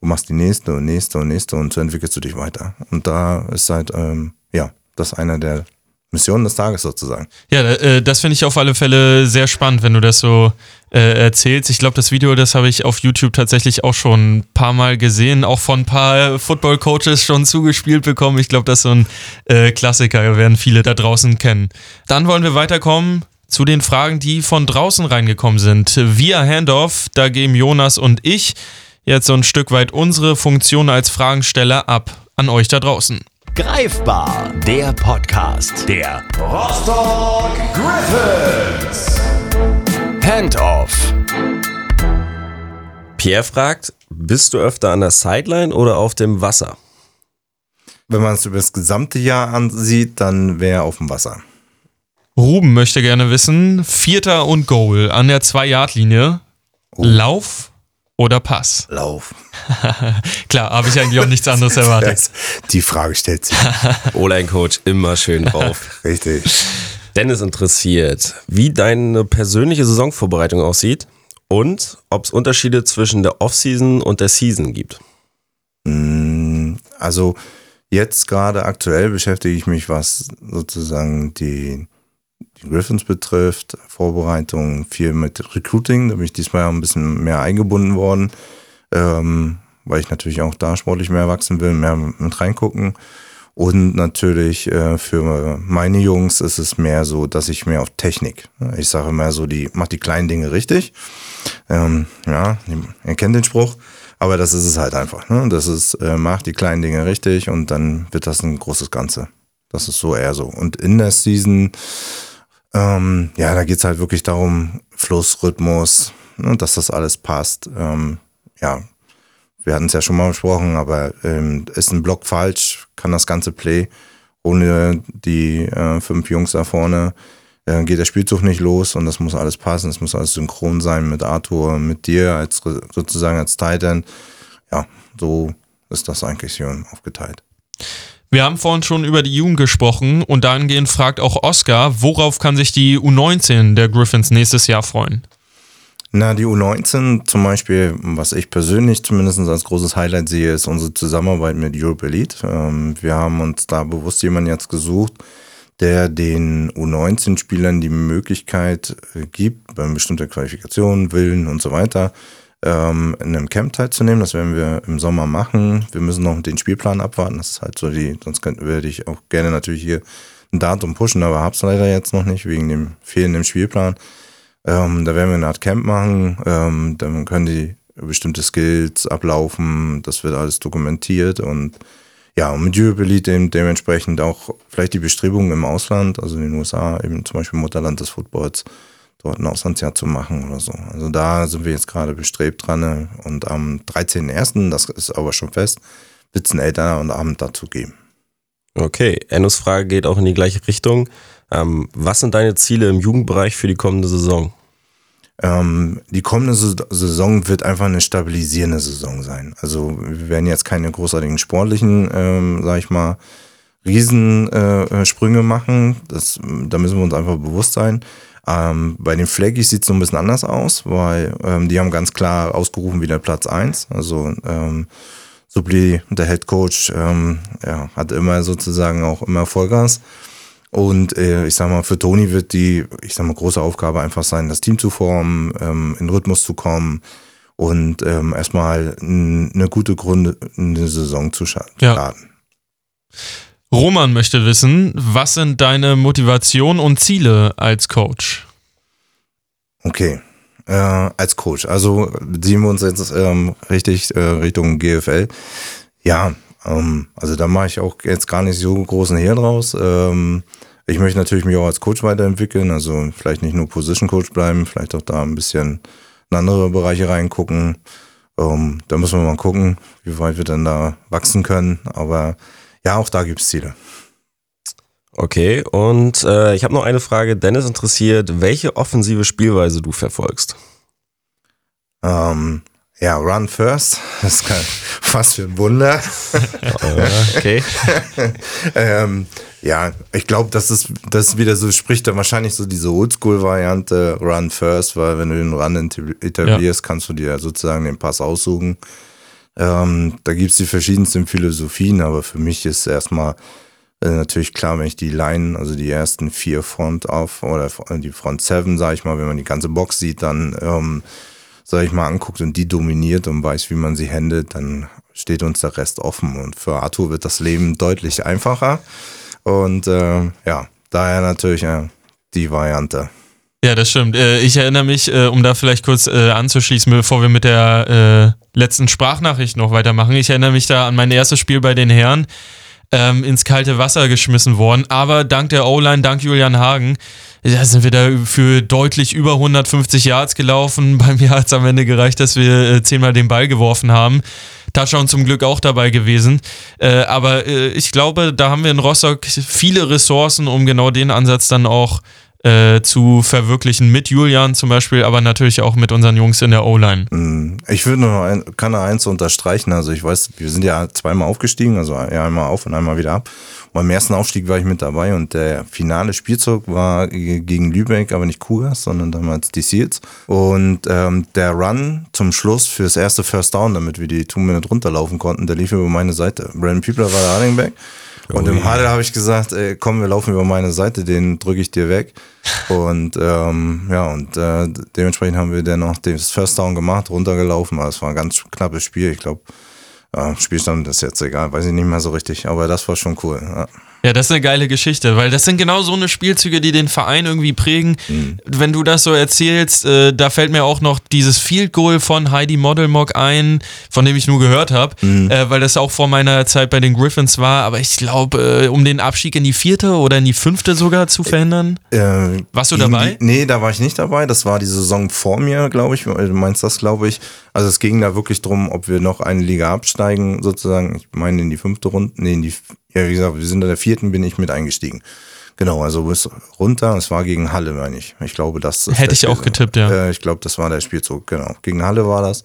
und machst die nächste und nächste und nächste und so entwickelst du dich weiter. Und da ist halt, ähm, ja, das einer der Missionen des Tages sozusagen. Ja, äh, das finde ich auf alle Fälle sehr spannend, wenn du das so äh, erzählst. Ich glaube, das Video, das habe ich auf YouTube tatsächlich auch schon ein paar Mal gesehen, auch von ein paar Football-Coaches schon zugespielt bekommen. Ich glaube, das ist so ein äh, Klassiker, werden viele da draußen kennen. Dann wollen wir weiterkommen zu den Fragen, die von draußen reingekommen sind. Via Handoff, da geben Jonas und ich jetzt so ein Stück weit unsere Funktion als Fragensteller ab an euch da draußen. Greifbar, der Podcast der Rostock Griffins. Handoff. Pierre fragt, bist du öfter an der Sideline oder auf dem Wasser? Wenn man es über das gesamte Jahr ansieht, dann wäre auf dem Wasser. Ruben möchte gerne wissen, Vierter und Goal an der 2-Yard-Linie. Lauf oder Pass? Lauf. [LAUGHS] Klar, habe ich eigentlich auch nichts anderes [LAUGHS] erwartet. Die Frage stellt sich. [LAUGHS] O-Line-Coach immer schön drauf. Richtig. Dennis interessiert, wie deine persönliche Saisonvorbereitung aussieht und ob es Unterschiede zwischen der Offseason und der Season gibt. Mm, Also jetzt gerade aktuell beschäftige ich mich, was sozusagen die, die Griffins betrifft, Vorbereitung viel mit Recruiting. Da bin ich diesmal ein bisschen mehr eingebunden worden, ähm, weil ich natürlich auch da sportlich mehr wachsen will, mehr mit reingucken. Und natürlich äh, für meine Jungs ist es mehr so, dass ich mehr auf Technik. Ich sage mehr so, die mach die kleinen Dinge richtig. Ähm, ja, ihr kennt den Spruch, aber das ist es halt einfach. Ne? Das ist, äh, mach die kleinen Dinge richtig und dann wird das ein großes Ganze. Das ist so eher so. Und in der Season, ähm, ja, da geht's halt wirklich darum, Fluss, Rhythmus, ne, dass das alles passt. Ähm, ja, wir hatten es ja schon mal besprochen, aber ähm, ist ein Block falsch, kann das ganze Play ohne die äh, fünf Jungs da vorne äh, geht der Spielzug nicht los und das muss alles passen, es muss alles synchron sein mit Arthur, mit dir als sozusagen als Titan. Ja, so ist das eigentlich hier aufgeteilt. Wir haben vorhin schon über die Jugend gesprochen und dahingehend fragt auch Oscar, worauf kann sich die U19 der Griffins nächstes Jahr freuen? Na, die U19 zum Beispiel, was ich persönlich zumindest als großes Highlight sehe, ist unsere Zusammenarbeit mit Europe Elite. Ähm, wir haben uns da bewusst jemanden jetzt gesucht, der den U19-Spielern die Möglichkeit gibt, bei bestimmter Qualifikation, Willen und so weiter, ähm, in einem Camp teilzunehmen. Das werden wir im Sommer machen. Wir müssen noch den Spielplan abwarten. Das ist halt so die, sonst könnte, würde ich auch gerne natürlich hier ein Datum pushen, aber hab's leider jetzt noch nicht, wegen dem fehlenden Spielplan. Ähm, da werden wir eine Art Camp machen. Ähm, dann können die bestimmte Skills ablaufen. Das wird alles dokumentiert und ja, und mit Elite dem, dementsprechend auch vielleicht die Bestrebungen im Ausland, also in den USA, eben zum Beispiel Mutterland des Footballs, dort ein Auslandsjahr zu machen oder so. Also da sind wir jetzt gerade bestrebt dran ne? und am 13.01., das ist aber schon fest, wird es einen Eltern- und Abend dazu geben. Okay, Ennos Frage geht auch in die gleiche Richtung. Ähm, was sind deine Ziele im Jugendbereich für die kommende Saison? Ähm, die kommende Saison wird einfach eine stabilisierende Saison sein. Also wir werden jetzt keine großartigen sportlichen, ähm, sag ich mal, Riesensprünge äh, machen. Das, da müssen wir uns einfach bewusst sein. Ähm, bei den Flaggies sieht es so ein bisschen anders aus, weil ähm, die haben ganz klar ausgerufen wieder Platz eins. Also ähm, Subli, der Head Coach, ähm, ja, hat immer sozusagen auch immer Vollgas. Und äh, ich sag mal, für Toni wird die, ich sag mal, große Aufgabe einfach sein, das Team zu formen, ähm, in Rhythmus zu kommen und ähm, erstmal eine gute Gründe, eine Saison zu starten. Ja. Roman möchte wissen, was sind deine Motivation und Ziele als Coach? Okay, äh, als Coach. Also sehen wir uns jetzt ähm, richtig äh, Richtung GFL. Ja, ähm, also da mache ich auch jetzt gar nicht so großen Hehl draus. Ähm, ich möchte natürlich mich auch als Coach weiterentwickeln, also vielleicht nicht nur Position Coach bleiben, vielleicht auch da ein bisschen in andere Bereiche reingucken. Ähm, da müssen wir mal gucken, wie weit wir dann da wachsen können. Aber ja, auch da gibt es Ziele. Okay, und äh, ich habe noch eine Frage. Dennis interessiert, welche offensive Spielweise du verfolgst. Ähm, Ja, Run First. [LAUGHS] Das ist kein, was für ein Wunder. okay. [LAUGHS] ähm, ja, ich glaube, das ist, das ist wieder so, spricht dann wahrscheinlich so diese Oldschool-Variante Run First, weil wenn du den Run etablierst, ja. kannst du dir sozusagen den Pass aussuchen. Ähm, da gibt es die verschiedensten Philosophien, aber für mich ist erstmal äh, natürlich klar, wenn ich die Line, also die ersten vier Front auf oder die Front Seven, sag ich mal, wenn man die ganze Box sieht, dann ähm, sag ich mal, anguckt und die dominiert und weiß, wie man sie handelt, dann steht uns der Rest offen. Und für Arthur wird das Leben deutlich einfacher. Und äh, ja, daher natürlich äh, die Variante. Ja, das stimmt. Äh, ich erinnere mich, äh, um da vielleicht kurz äh, anzuschließen, bevor wir mit der letzten Sprachnachricht noch weitermachen. Ich erinnere mich da an mein erstes Spiel bei den Herren. Ähm, ins kalte Wasser geschmissen worden. Aber dank der O-Line, dank Julian Hagen, da sind wir da für deutlich über 150 Yards gelaufen. [LAUGHS] Bei mir hat es am Ende gereicht, dass wir äh, zehnmal den Ball geworfen haben. Touchdown zum Glück auch dabei gewesen. Äh, aber äh, ich glaube, da haben wir in Rostock viele Ressourcen, um genau den Ansatz dann auch äh, zu verwirklichen mit Julian zum Beispiel, aber natürlich auch mit unseren Jungs in der O-Line. Mm, ich würde nur ein, kann eins unterstreichen. Also ich weiß, wir sind ja zweimal aufgestiegen, also einmal auf und einmal wieder ab. Beim ersten Aufstieg war ich mit dabei und der finale Spielzug war gegen Lübeck, aber nicht Kugas, sondern damals die Seals. Und ähm, der Run zum Schluss fürs erste First Down, damit wir die Two-Minute runterlaufen konnten, der lief über meine Seite. Brandon Piepler war der Running Back. Und im Hadel habe ich gesagt, ey, komm, wir laufen über meine Seite, den drücke ich dir weg. Und ähm, ja, und äh, dementsprechend haben wir dann noch das First Down gemacht, runtergelaufen. Aber es war ein ganz knappes Spiel. Ich glaube, Spielstand ist jetzt egal, weiß ich nicht mehr so richtig, aber das war schon cool. Ja. Ja, das ist eine geile Geschichte, weil das sind genau so eine Spielzüge, die den Verein irgendwie prägen. Mhm. Wenn du das so erzählst, äh, da fällt mir auch noch dieses Field Goal von Heidi Modelmock ein, von dem ich nur gehört habe, mhm. äh, weil das auch vor meiner Zeit bei den Griffins war. Aber ich glaube, äh, um den Abstieg in die vierte oder in die fünfte sogar zu verhindern. Äh, Warst du dabei? Die, nee, da war ich nicht dabei. Das war die Saison vor mir, glaube ich. Du meinst das, glaube ich. Also es ging da wirklich darum, ob wir noch eine Liga absteigen, sozusagen. Ich meine in die fünfte Runde, nee, in die ja, wie gesagt, wir sind in der vierten, bin ich mit eingestiegen. Genau, also bis runter. Es war gegen Halle, meine ich. Ich glaube, das hätte ich auch getippt, ja. Äh, ich glaube, das war der Spielzug. Genau, gegen Halle war das.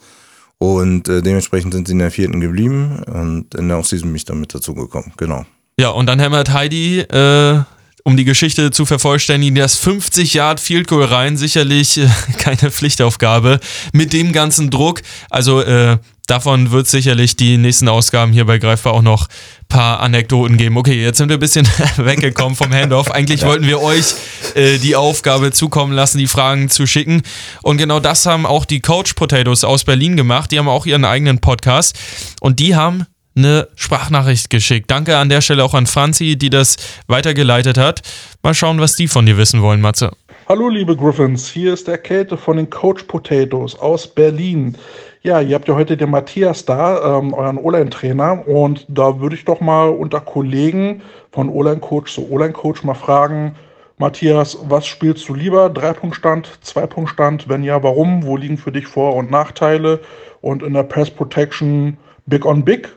Und äh, dementsprechend sind sie in der vierten geblieben und in der Offseason bin ich dann mit dazugekommen. Genau. Ja, und dann hämmert Heidi, äh, um die Geschichte zu vervollständigen, das 50 Yard Field Goal rein. Sicherlich äh, [LAUGHS] keine Pflichtaufgabe. Mit dem ganzen Druck. Also äh, davon wird sicherlich die nächsten Ausgaben hier bei Greifbar auch noch ein paar Anekdoten geben. Okay, jetzt sind wir ein bisschen [LAUGHS] weggekommen vom Handoff. Eigentlich ja. wollten wir euch äh, die Aufgabe zukommen lassen, die Fragen zu schicken. Und genau das haben auch die Coach Potatoes aus Berlin gemacht. Die haben auch ihren eigenen Podcast. Und die haben eine Sprachnachricht geschickt. Danke an der Stelle auch an Franzi, die das weitergeleitet hat. Mal schauen, was die von dir wissen wollen, Matze. Hallo liebe Griffins, hier ist der Kälte von den Coach Potatoes aus Berlin. Ja, ihr habt ja heute den Matthias da, ähm, euren O-Line-Trainer. Und da würde ich doch mal unter Kollegen von O-Line-Coach zu O-Line-Coach mal fragen, Matthias, was spielst du lieber? Drei-Punkt-Stand, Zwei-Punkt-Stand? Wenn ja, warum? Wo liegen für dich Vor- und Nachteile? Und in der Press Protection Big on Big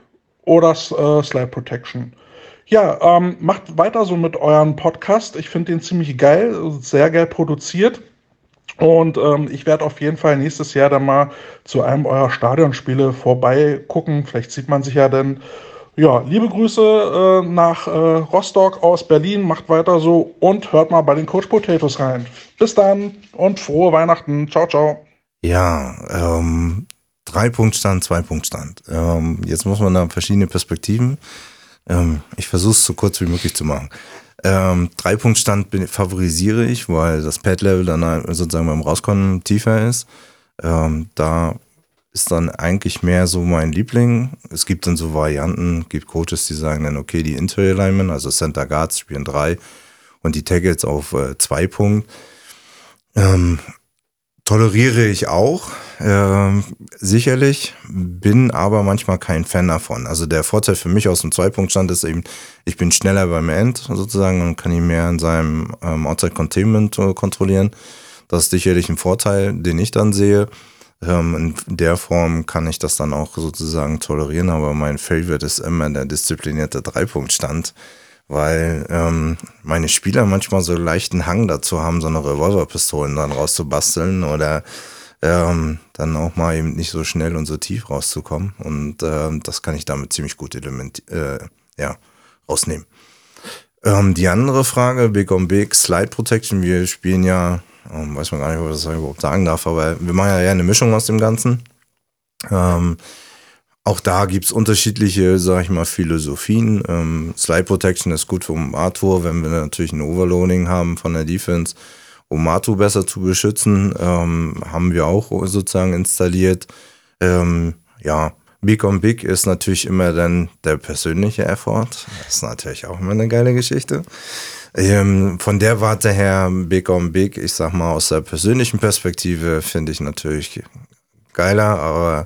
oder äh, Slide Protection? Ja, ähm, macht weiter so mit eurem Podcast. Ich finde den ziemlich geil, sehr geil produziert. Und ähm, ich werde auf jeden Fall nächstes Jahr dann mal zu einem eurer Stadionspiele vorbeigucken. Vielleicht sieht man sich ja dann. Ja, liebe Grüße äh, nach äh, Rostock aus Berlin. Macht weiter so und hört mal bei den Coach Potatoes rein. Bis dann und frohe Weihnachten. Ciao, ciao. Ja, ähm, drei Punktstand, zwei Punktstand. Ähm, jetzt muss man da verschiedene Perspektiven. Ähm, ich versuche es so kurz wie möglich zu machen. Ähm, Drei-Punkt-Stand favorisiere ich, weil das Pad-Level dann sozusagen beim Rauskommen tiefer ist. Ähm, da ist dann eigentlich mehr so mein Liebling. Es gibt dann so Varianten, gibt Coaches, die sagen dann, okay, die Interior Linemen, also Center Guards spielen drei und die Tackles auf äh, zwei Punkt. Ähm, toleriere ich auch, äh, sicherlich, bin aber manchmal kein Fan davon. Also der Vorteil für mich aus dem Zwei-Punkt-Stand ist eben, ich bin schneller beim End sozusagen und kann ihn mehr in seinem ähm, Outside Containment äh, kontrollieren. Das ist sicherlich ein Vorteil, den ich dann sehe. Ähm, in der Form kann ich das dann auch sozusagen tolerieren, aber mein Favorite ist immer der disziplinierte Dreipunktstand. stand weil ähm, meine Spieler manchmal so leichten Hang dazu haben, so eine Revolverpistolen dann rauszubasteln oder ähm, dann auch mal eben nicht so schnell und so tief rauszukommen. Und ähm, das kann ich damit ziemlich gut element äh, ja, rausnehmen. Ähm, die andere Frage, Big on Big, Slide Protection. Wir spielen ja, ähm, weiß man gar nicht, ob ich das überhaupt sagen darf, aber wir machen ja eher eine Mischung aus dem Ganzen. Ähm, auch da gibt's unterschiedliche, sag ich mal, Philosophien. Ähm, Slide Protection ist gut vom Arthur, wenn wir natürlich ein Overloading haben von der Defense, um Matu besser zu beschützen, ähm, haben wir auch sozusagen installiert. Ähm, ja, Big on Big ist natürlich immer dann der persönliche Effort. Das ist natürlich auch immer eine geile Geschichte. Ähm, von der Warte her, Big on Big, ich sag mal, aus der persönlichen Perspektive finde ich natürlich geiler, aber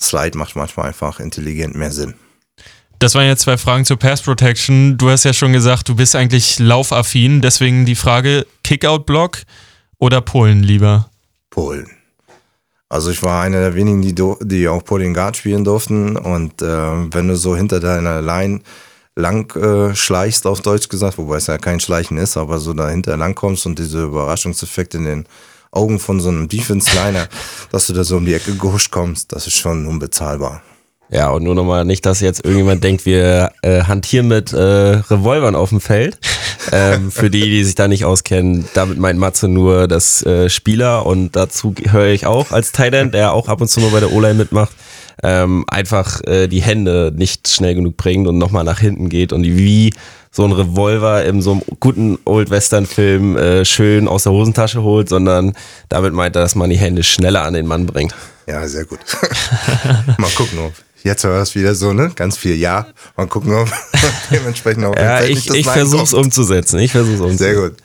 Slide macht manchmal einfach intelligent mehr Sinn. Das waren jetzt zwei Fragen zur Pass Protection. Du hast ja schon gesagt, du bist eigentlich laufaffin, deswegen die Frage: Kickout-Block oder Polen lieber? Polen. Also ich war einer der wenigen, die, die auch Pulling Guard spielen durften. Und äh, wenn du so hinter deiner Line lang äh, schleichst, auf Deutsch gesagt, wobei es ja kein Schleichen ist, aber so dahinter lang kommst und diese Überraschungseffekt in den Augen von so einem Defense-Liner, dass du da so um die Ecke gehuscht kommst, das ist schon unbezahlbar. Ja, und nur nochmal nicht, dass jetzt irgendjemand denkt, wir äh, hantieren mit äh, Revolvern auf dem Feld. [LAUGHS] Ähm, für die, die sich da nicht auskennen, damit meint Matze nur das äh, Spieler und dazu höre ich auch als Thailand, der auch ab und zu nur bei der O-Line mitmacht, ähm, einfach äh, die Hände nicht schnell genug bringt und nochmal nach hinten geht und wie so ein Revolver in so einem guten Old Western Film äh, schön aus der Hosentasche holt, sondern damit meint er, dass man die Hände schneller an den Mann bringt. Ja, sehr gut. [LAUGHS] Mal gucken, ob Jetzt war es wieder so, ne? Ganz viel Ja. Mal gucken, ob [LAUGHS] dementsprechend auch. Ja, ich, ich versuche es umzusetzen. Ich versuche umzusetzen. Sehr gut.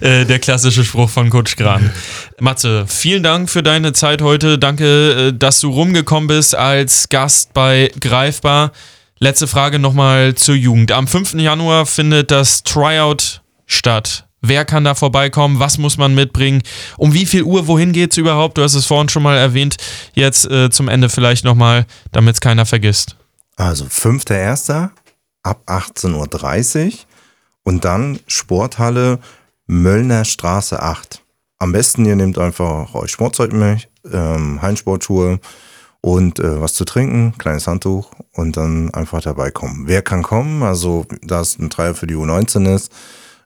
Äh, der klassische Spruch von Coach Gran. [LAUGHS] Matze, vielen Dank für deine Zeit heute. Danke, äh, dass du rumgekommen bist als Gast bei Greifbar. Letzte Frage nochmal zur Jugend. Am 5. Januar findet das Tryout statt. Wer kann da vorbeikommen? Was muss man mitbringen? Um wie viel Uhr? Wohin geht es überhaupt? Du hast es vorhin schon mal erwähnt. Jetzt äh, zum Ende vielleicht nochmal, damit es keiner vergisst. Also 5.1. ab 18.30 Uhr und dann Sporthalle Möllner Straße 8. Am besten ihr nehmt einfach euch Sportzeug mit, ähm, Heimsportschuhe und äh, was zu trinken, kleines Handtuch und dann einfach dabei kommen. Wer kann kommen? Also da es ein Dreier für die U19 ist,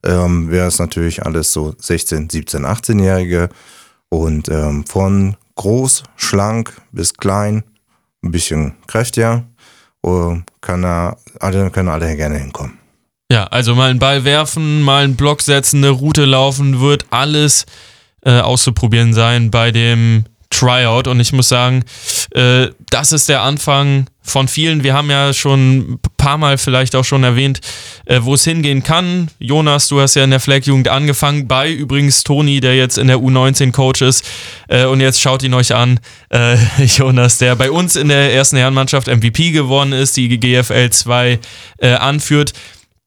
ähm, wäre es natürlich alles so 16, 17, 18-Jährige und ähm, von groß, schlank bis klein, ein bisschen kräftiger, uh, kann er, alle, können alle gerne hinkommen. Ja, also mal einen Ball werfen, mal einen Block setzen, eine Route laufen, wird alles äh, auszuprobieren sein bei dem Tryout. Und ich muss sagen, äh, das ist der Anfang von vielen. Wir haben ja schon ein paar Mal vielleicht auch schon erwähnt, äh, wo es hingehen kann. Jonas, du hast ja in der Flag-Jugend angefangen, bei übrigens Toni, der jetzt in der U19 Coach ist. Äh, und jetzt schaut ihn euch an, äh, [LAUGHS] Jonas, der bei uns in der ersten Herrenmannschaft MVP geworden ist, die GFL 2 äh, anführt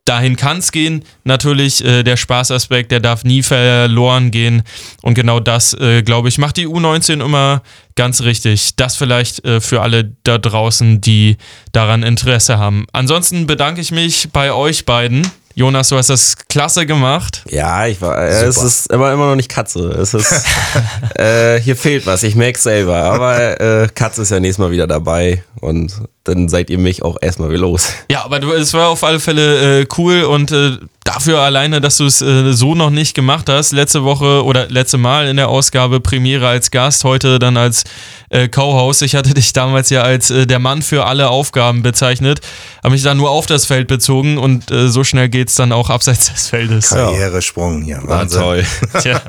dahin kann es gehen. Natürlich äh, der Spaßaspekt, der darf nie verloren gehen. Und genau das, äh, glaube ich, macht die U19 immer ganz richtig. Das vielleicht äh, für alle da draußen, die daran Interesse haben. Ansonsten bedanke ich mich bei euch beiden. Jonas, du hast das klasse gemacht. Ja, ich war. Äh, es ist immer, immer noch nicht Katze. Es ist, [LAUGHS] äh, hier fehlt was. Ich merke selber. Aber äh, Katze ist ja nächstes Mal wieder dabei und dann seid ihr mich auch erstmal wieder los. Ja, aber du, es war auf alle Fälle äh, cool und äh, dafür alleine, dass du es äh, so noch nicht gemacht hast. Letzte Woche oder letzte Mal in der Ausgabe Premiere als Gast, heute dann als äh, Co-Host. Ich hatte dich damals ja als der Mann für alle Aufgaben bezeichnet, habe mich dann nur auf das Feld bezogen und so schnell geht es dann auch abseits des Feldes. Karrieresprung hier. Wahnsinn. War toll. [LAUGHS] Tja.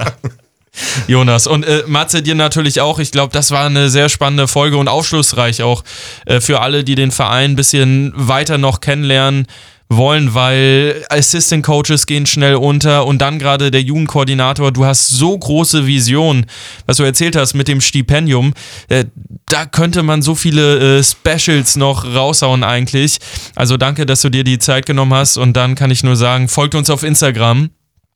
Jonas. Und äh, Matze, dir natürlich auch. Ich glaube, das war eine sehr spannende Folge und aufschlussreich auch äh, für alle, die den Verein ein bisschen weiter noch kennenlernen wollen, weil Assistant Coaches gehen schnell unter und dann gerade der Jugendkoordinator, du hast so große Visionen, was du erzählt hast mit dem Stipendium, äh, da könnte man so viele äh, Specials noch raushauen eigentlich. Also danke, dass du dir die Zeit genommen hast und dann kann ich nur sagen, folgt uns auf Instagram.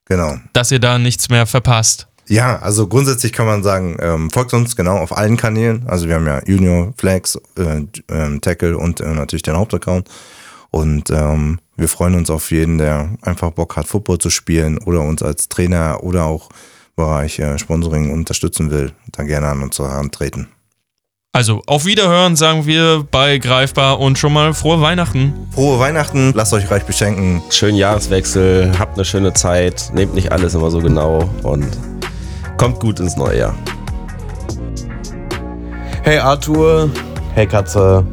Genau. Dass ihr da nichts mehr verpasst. Ja, also grundsätzlich kann man sagen, ähm, folgt uns genau auf allen Kanälen. Also wir haben ja Junior, Flex, äh, äh, Tackle und äh, natürlich den Hauptaccount. Und ähm, wir freuen uns auf jeden, der einfach Bock hat, Football zu spielen oder uns als Trainer oder auch Bereich äh, Sponsoring unterstützen will, da gerne an unsere Hand treten. Also auf Wiederhören sagen wir bei Greifbar und schon mal frohe Weihnachten. Frohe Weihnachten, lasst euch reich beschenken. Schönen Jahreswechsel, habt eine schöne Zeit, nehmt nicht alles immer so genau und kommt gut ins neue Jahr. Hey Arthur, hey Katze,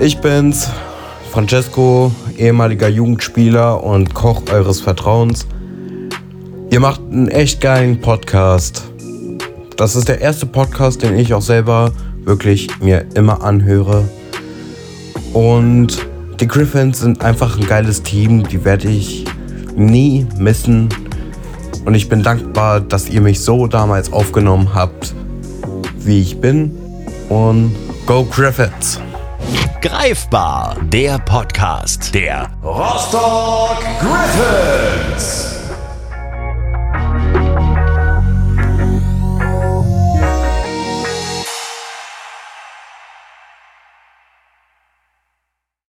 ich bin's, Francesco, ehemaliger Jugendspieler und Koch eures Vertrauens. Ihr macht einen echt geilen Podcast. Das ist der erste Podcast, den ich auch selber wirklich mir immer anhöre. Und die Griffins sind einfach ein geiles Team, die werde ich nie missen. Und ich bin dankbar, dass ihr mich so damals aufgenommen habt, wie ich bin. Und go Griffins! Greifbar, der Podcast der Rostock Griffins.